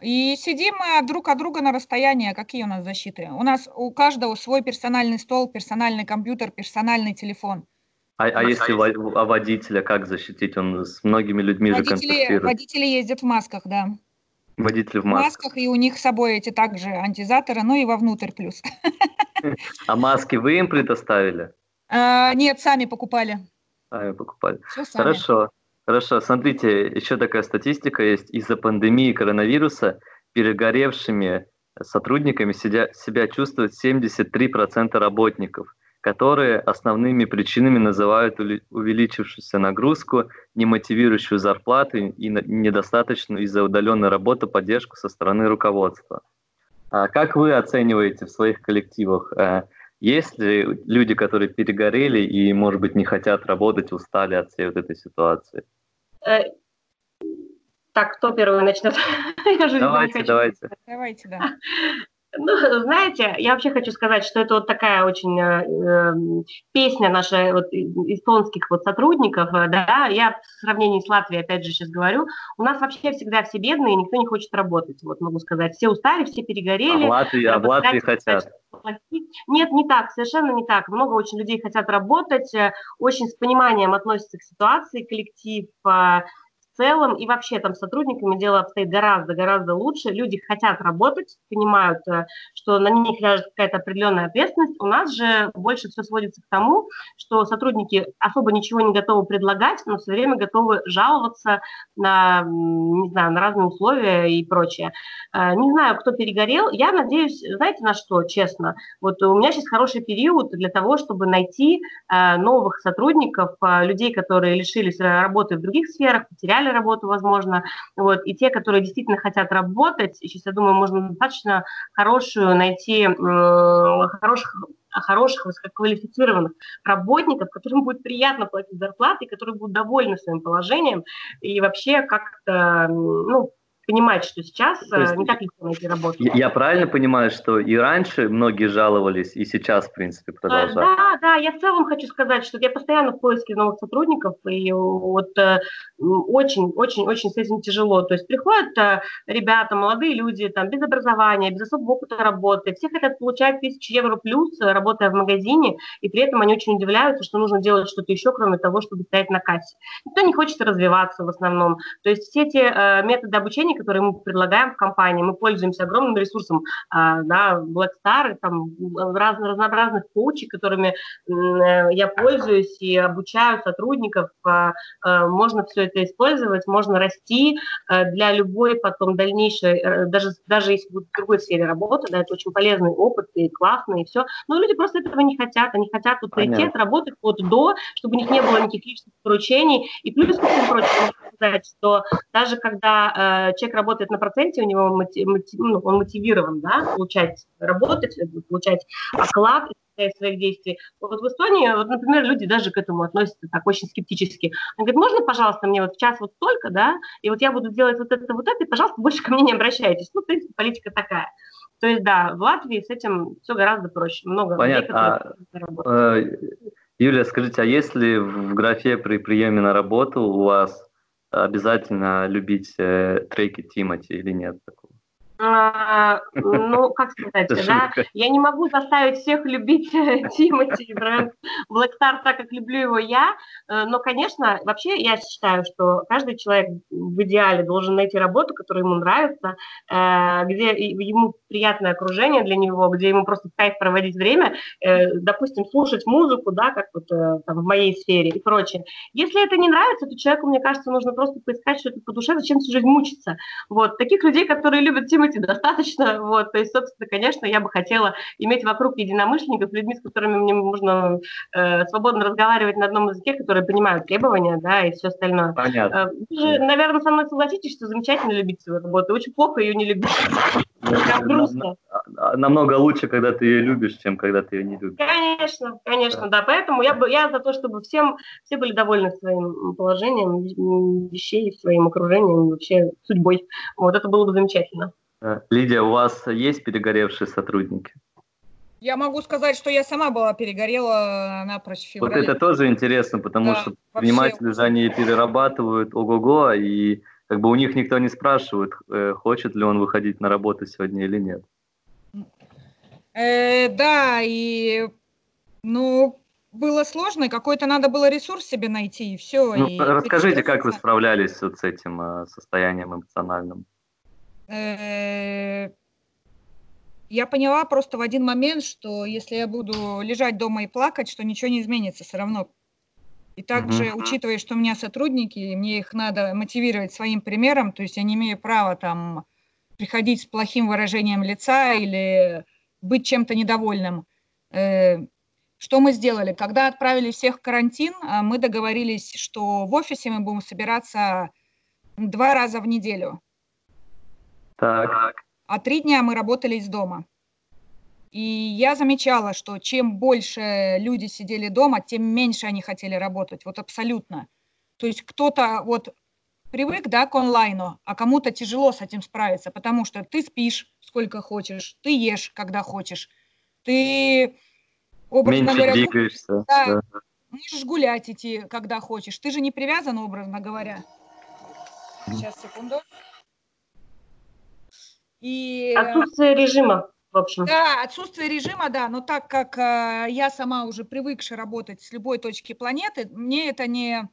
И сидим мы друг от друга на расстоянии. А какие у нас защиты? У нас у каждого свой персональный стол, персональный компьютер, персональный телефон. А, а если а водителя как защитить? Он с многими людьми водители, же контактирует. Водители ездят в масках, да. Водители в масках. В масках, и у них с собой эти также антизаторы, ну и вовнутрь плюс. А маски вы им предоставили? А, нет, сами покупали. Сами покупали. Все сами. Хорошо. Хорошо, смотрите, еще такая статистика есть. Из-за пандемии коронавируса перегоревшими сотрудниками себя, себя чувствуют 73% работников, которые основными причинами называют увеличившуюся нагрузку, немотивирующую зарплату и недостаточную из-за удаленной работы поддержку со стороны руководства. А как вы оцениваете в своих коллективах? Э, есть ли люди, которые перегорели и, может быть, не хотят работать, устали от всей вот этой ситуации? Э, так, кто первый начнет? давайте, давайте. Давайте, да. Ну, знаете, я вообще хочу сказать, что это вот такая очень э, эм, песня наша вот, эстонских вот сотрудников, э, да, я в сравнении с Латвией, опять же, сейчас говорю, у нас вообще всегда все бедные, никто не хочет работать, вот могу сказать, все устали, все перегорели. А в Латвии, а в Латвии хотят. Нет, не так, совершенно не так. Много очень людей хотят работать, э, очень с пониманием относятся к ситуации, коллектив, э, целом и вообще там сотрудниками дело обстоит гораздо-гораздо лучше. Люди хотят работать, понимают, э, что на них ляжет какая-то определенная ответственность. У нас же больше все сводится к тому, что сотрудники особо ничего не готовы предлагать, но все время готовы жаловаться на, не знаю, на разные условия и прочее. Э, не знаю, кто перегорел. Я надеюсь, знаете, на что, честно? Вот у меня сейчас хороший период для того, чтобы найти э, новых сотрудников, людей, которые лишились работы в других сферах, потеряли потеряли работу, возможно, вот, и те, которые действительно хотят работать, сейчас, я думаю, можно достаточно хорошую найти, э, хороших хороших, высококвалифицированных работников, которым будет приятно платить зарплаты, которые будут довольны своим положением и вообще как-то, ну, понимать, что сейчас То есть, э, не так легко найти работу. Я правильно понимаю, что и раньше многие жаловались, и сейчас, в принципе, продолжают? Да, да, я в целом хочу сказать, что я постоянно в поиске новых сотрудников, и вот очень-очень-очень э, с этим тяжело. То есть приходят э, ребята, молодые люди, там, без образования, без особого опыта работы, все хотят получать тысячу евро плюс, работая в магазине, и при этом они очень удивляются, что нужно делать что-то еще, кроме того, чтобы стоять на кассе. Никто не хочет развиваться в основном. То есть все эти методы обучения, которые мы предлагаем в компании. Мы пользуемся огромным ресурсом, а, да, Black Star, там раз, разнообразных коучей, которыми э, я пользуюсь и обучаю сотрудников. А, а, можно все это использовать, можно расти для любой потом дальнейшей, э, даже, даже если будет в другой сфере работы, да, это очень полезный опыт и классный, и все. Но люди просто этого не хотят, они хотят вот прийти, отработать вот до, чтобы у них не было никаких личных поручений. И плюс, ко всему прочему, сказать, что даже когда э, человек работает на проценте, у него мотив, мотив, ну, он мотивирован, да, получать, работать, э, получать оклад из своих действий. Вот в Эстонии, вот, например, люди даже к этому относятся так очень скептически. Он говорит, можно, пожалуйста, мне вот в час вот столько, да, и вот я буду делать вот это, вот это, и, пожалуйста, больше ко мне не обращайтесь. Ну, в принципе, политика такая. То есть, да, в Латвии с этим все гораздо проще. Много Понятно. людей, а, э, Юлия, скажите, а если в графе при приеме на работу у вас обязательно любить э, треки Тимати или нет ну, как сказать, да, я не могу заставить всех любить э, Тимати и бренд Black Star так, как люблю его я, э, но, конечно, вообще я считаю, что каждый человек в идеале должен найти работу, которая ему нравится, э, где ему приятное окружение для него, где ему просто кайф проводить время, допустим, слушать музыку, да, как вот там в моей сфере и прочее. Если это не нравится, то человеку, мне кажется, нужно просто поискать что-то по душе, зачем всю жизнь мучиться. Вот, таких людей, которые любят Тимати быть достаточно. Вот, то есть, собственно, конечно, я бы хотела иметь вокруг единомышленников, людьми, с которыми мне можно э, свободно разговаривать на одном языке, которые понимают требования, да, и все остальное. Понятно. Э, вы же, наверное, со мной согласитесь, что замечательно любить свою работу, очень плохо ее не любить. Прям грустно. Намного лучше, когда ты ее любишь, чем когда ты ее не любишь. Конечно, конечно, да. Поэтому я, бы, я за то, чтобы всем, все были довольны своим положением вещей, своим окружением, вообще судьбой. Вот это было бы замечательно. Э, Лидия, у вас есть перегоревшие сотрудники? Я могу сказать, что я сама была перегорела напрочь в феврале. Вот это тоже интересно, потому да, что предприниматели же они перерабатывают ого-го, и как бы у них никто не спрашивает, э, хочет ли он выходить на работу сегодня или нет. Э, да, и ну было сложно, какой-то надо было ресурс себе найти, и все. Ну, и расскажите, как вы справлялись вот с этим э, состоянием эмоциональным? Э, я поняла просто в один момент, что если я буду лежать дома и плакать, что ничего не изменится все равно. И также, mm-hmm. учитывая, что у меня сотрудники, мне их надо мотивировать своим примером, то есть я не имею права там приходить с плохим выражением лица или быть чем-то недовольным. Э, что мы сделали? Когда отправили всех в карантин, а, мы договорились, что в офисе мы будем собираться два раза в неделю. Так. А три дня мы работали из дома. И я замечала, что чем больше люди сидели дома, тем меньше они хотели работать. Вот абсолютно. То есть кто-то вот привык, да, к онлайну, а кому-то тяжело с этим справиться, потому что ты спишь сколько хочешь, ты ешь, когда хочешь, ты, образно Меньше говоря, двигаешься. Да, да. можешь гулять идти, когда хочешь. Ты же не привязан, образно говоря. Сейчас, секунду. И... Отсутствие режима в общем. Да, отсутствие режима, да, но так как э, я сама уже привыкшая работать с любой точки планеты, мне это не,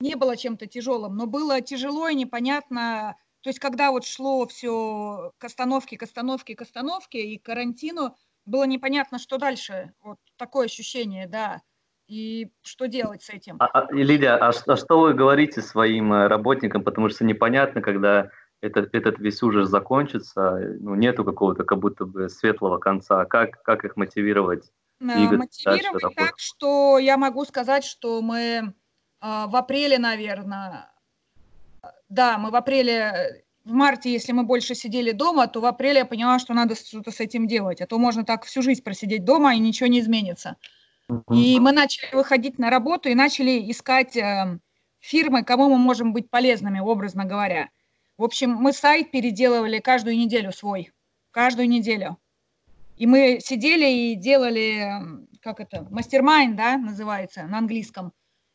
не было чем-то тяжелым, но было тяжело и непонятно, то есть когда вот шло все к остановке, к остановке, к остановке и к карантину, было непонятно, что дальше, вот такое ощущение, да, и что делать с этим. А, а, Лидия, а, а что вы говорите своим э, работникам, потому что непонятно, когда этот, этот весь ужас закончится, ну, нету какого-то как будто бы светлого конца. Как, как их мотивировать? Мотивировать так, что я могу сказать, что мы э, в апреле, наверное, да, мы в апреле, в марте, если мы больше сидели дома, то в апреле я поняла, что надо что-то с этим делать, а то можно так всю жизнь просидеть дома и ничего не изменится. И мы начали выходить на работу и начали искать э, фирмы, кому мы можем быть полезными, образно говоря. В общем, мы сайт переделывали каждую неделю свой, каждую неделю. И мы сидели и делали, как это, mastermind, да, называется на английском.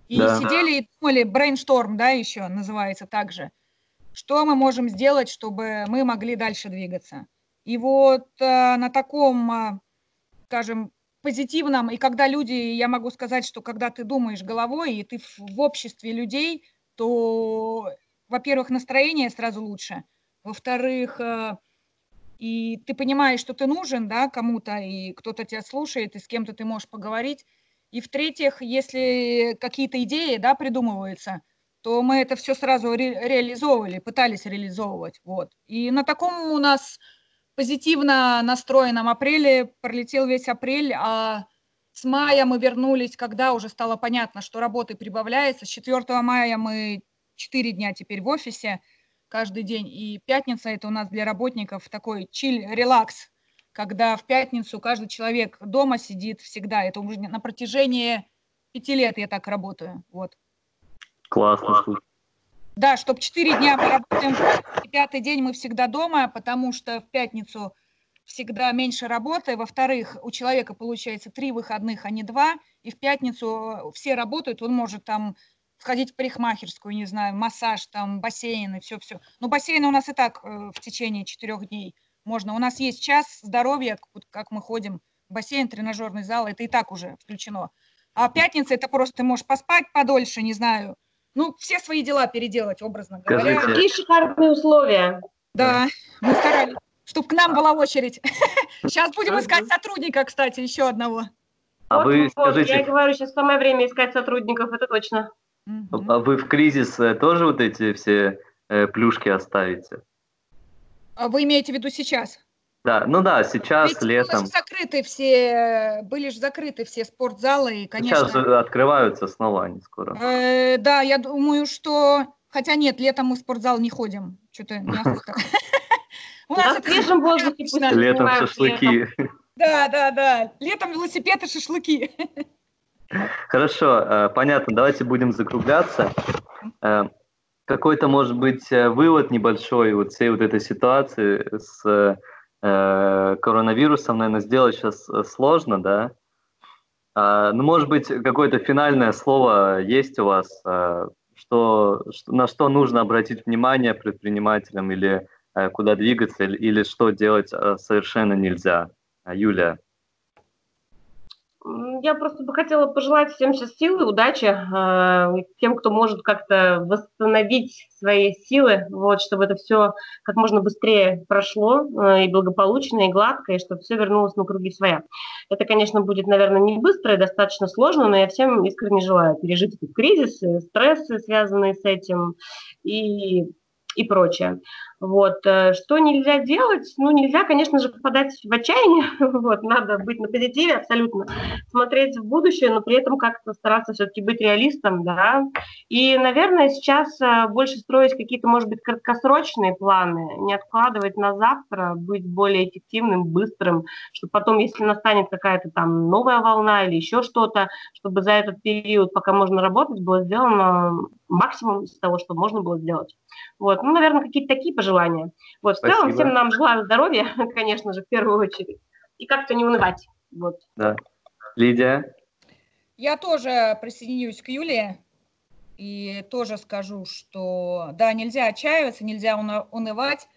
И да. сидели и думали, brainstorm, да, еще называется также. Что мы можем сделать, чтобы мы могли дальше двигаться? И вот э, на таком, э, скажем, позитивном, и когда люди, я могу сказать, что когда ты думаешь головой, и ты в, в обществе людей, то во-первых, настроение сразу лучше, во-вторых, э, и ты понимаешь, что ты нужен, да, кому-то, и кто-то тебя слушает, и с кем-то ты можешь поговорить. И в-третьих, если какие-то идеи, да, придумываются, то мы это все сразу ре- реализовывали, пытались реализовывать, вот. И на таком у нас позитивно настроенном апреле пролетел весь апрель, а с мая мы вернулись, когда уже стало понятно, что работы прибавляется. С 4 мая мы четыре дня теперь в офисе каждый день. И пятница это у нас для работников такой чиль-релакс, когда в пятницу каждый человек дома сидит всегда. Это уже на протяжении пяти лет я так работаю. Вот. Классно. Да, чтобы четыре дня мы работаем, и пятый день мы всегда дома, потому что в пятницу всегда меньше работы. Во-вторых, у человека получается три выходных, а не два. И в пятницу все работают, он может там сходить в парикмахерскую, не знаю, массаж, там, бассейн и все-все. Но бассейн у нас и так э, в течение четырех дней можно. У нас есть час здоровья, как мы ходим, бассейн, тренажерный зал, это и так уже включено. А пятница это просто ты можешь поспать подольше, не знаю. Ну, все свои дела переделать, образно говоря. Скажите. Какие шикарные условия. Да, мы старались, чтобы к нам была очередь. Сейчас будем искать сотрудника, кстати, еще одного. А вот, вы вот, скажите... Я говорю, сейчас самое время искать сотрудников, это точно. А вы в кризис э, тоже вот эти все э, плюшки оставите? А вы имеете в виду сейчас? Да, ну да, сейчас Ведь летом. Были закрыты все, были же закрыты все спортзалы, и, конечно. Сейчас же открываются снова они скоро. Э, да, я думаю, что, хотя нет, летом мы в спортзал не ходим, что-то неохота. У нас в свежем воздухе. Летом шашлыки. Да, да, да. Летом велосипед и шашлыки. Хорошо, э, понятно. Давайте будем закругляться. Э, какой-то, может быть, э, вывод небольшой вот всей вот этой ситуации с коронавирусом, наверное, сделать сейчас сложно, да? А, ну, может быть, какое-то финальное слово есть у вас, что, на что нужно обратить внимание предпринимателям или куда двигаться, или, что делать совершенно нельзя? Юлия. Я просто бы хотела пожелать всем сейчас силы, удачи, э, тем, кто может как-то восстановить свои силы, вот, чтобы это все как можно быстрее прошло э, и благополучно, и гладко, и чтобы все вернулось на круги своя. Это, конечно, будет, наверное, не быстро и достаточно сложно, но я всем искренне желаю пережить этот кризис, стрессы, связанные с этим, и и прочее. Вот. Э, что нельзя делать? Ну, нельзя, конечно же, попадать в отчаяние, вот, надо быть на позитиве абсолютно, смотреть в будущее, но при этом как-то стараться все-таки быть реалистом, да. И, наверное, сейчас э, больше строить какие-то, может быть, краткосрочные планы, не откладывать на завтра, быть более эффективным, быстрым, чтобы потом, если настанет какая-то там новая волна или еще что-то, чтобы за этот период, пока можно работать, было сделано максимум из того, что можно было сделать. Вот, ну, наверное, какие-то такие пожелания. Вот, в Спасибо. целом всем нам желаю здоровья, конечно же, в первую очередь, и как-то не унывать. Вот. Да. Лидия? Я тоже присоединюсь к Юлии и тоже скажу, что да, нельзя отчаиваться, нельзя унывать.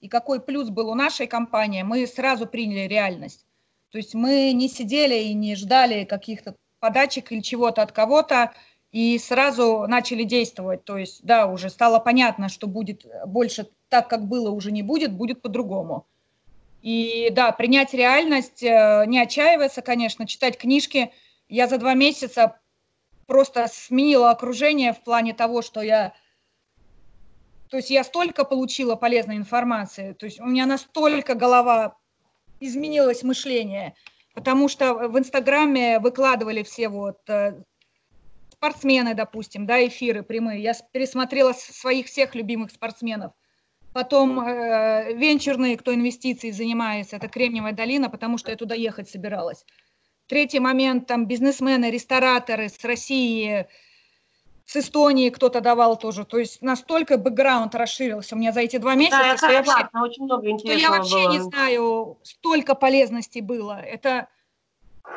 И какой плюс был у нашей компании, мы сразу приняли реальность. То есть мы не сидели и не ждали каких-то подачек или чего-то от кого-то, и сразу начали действовать. То есть, да, уже стало понятно, что будет больше так, как было, уже не будет, будет по-другому. И да, принять реальность, э, не отчаиваться, конечно, читать книжки. Я за два месяца просто сменила окружение в плане того, что я... То есть я столько получила полезной информации, то есть у меня настолько голова изменилось мышление, потому что в Инстаграме выкладывали все вот э, спортсмены, допустим, да, эфиры прямые. Я пересмотрела своих всех любимых спортсменов. Потом э, венчурные, кто инвестицией занимается, это Кремниевая долина, потому что я туда ехать собиралась. Третий момент, там бизнесмены, рестораторы с России, с Эстонии кто-то давал тоже. То есть настолько бэкграунд расширился у меня за эти два месяца. Да, я согласна, вообще, очень много что я вообще было. не знаю, столько полезностей было. Это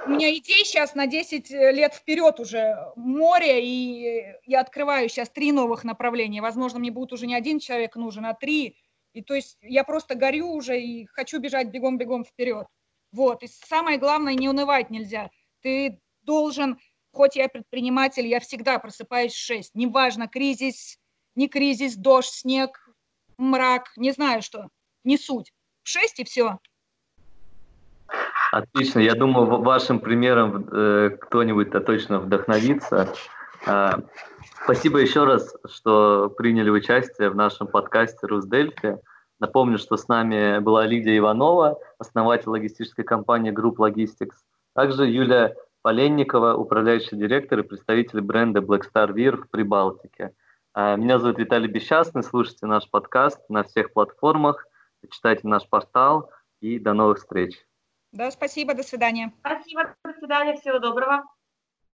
у меня идей сейчас на 10 э, лет вперед уже море, и я открываю сейчас три новых направления. Возможно, мне будет уже не один человек нужен, а три. И то есть я просто горю уже и хочу бежать бегом-бегом вперед. Вот. И самое главное, не унывать нельзя. Ты должен, хоть я предприниматель, я всегда просыпаюсь в 6. Неважно, кризис, не кризис, дождь, снег, мрак, не знаю что, не суть. В 6 и все. Отлично. Я думаю, вашим примером э, кто-нибудь-то точно вдохновится. Э, спасибо еще раз, что приняли участие в нашем подкасте «Русдельфи». Напомню, что с нами была Лидия Иванова, основатель логистической компании Group Logistics, также Юлия Поленникова, управляющий директор и представитель бренда Black Star Beer в Прибалтике. Э, меня зовут Виталий Бесчастный, слушайте наш подкаст на всех платформах, читайте наш портал и до новых встреч. Да, спасибо, до свидания. Спасибо, до свидания, всего доброго.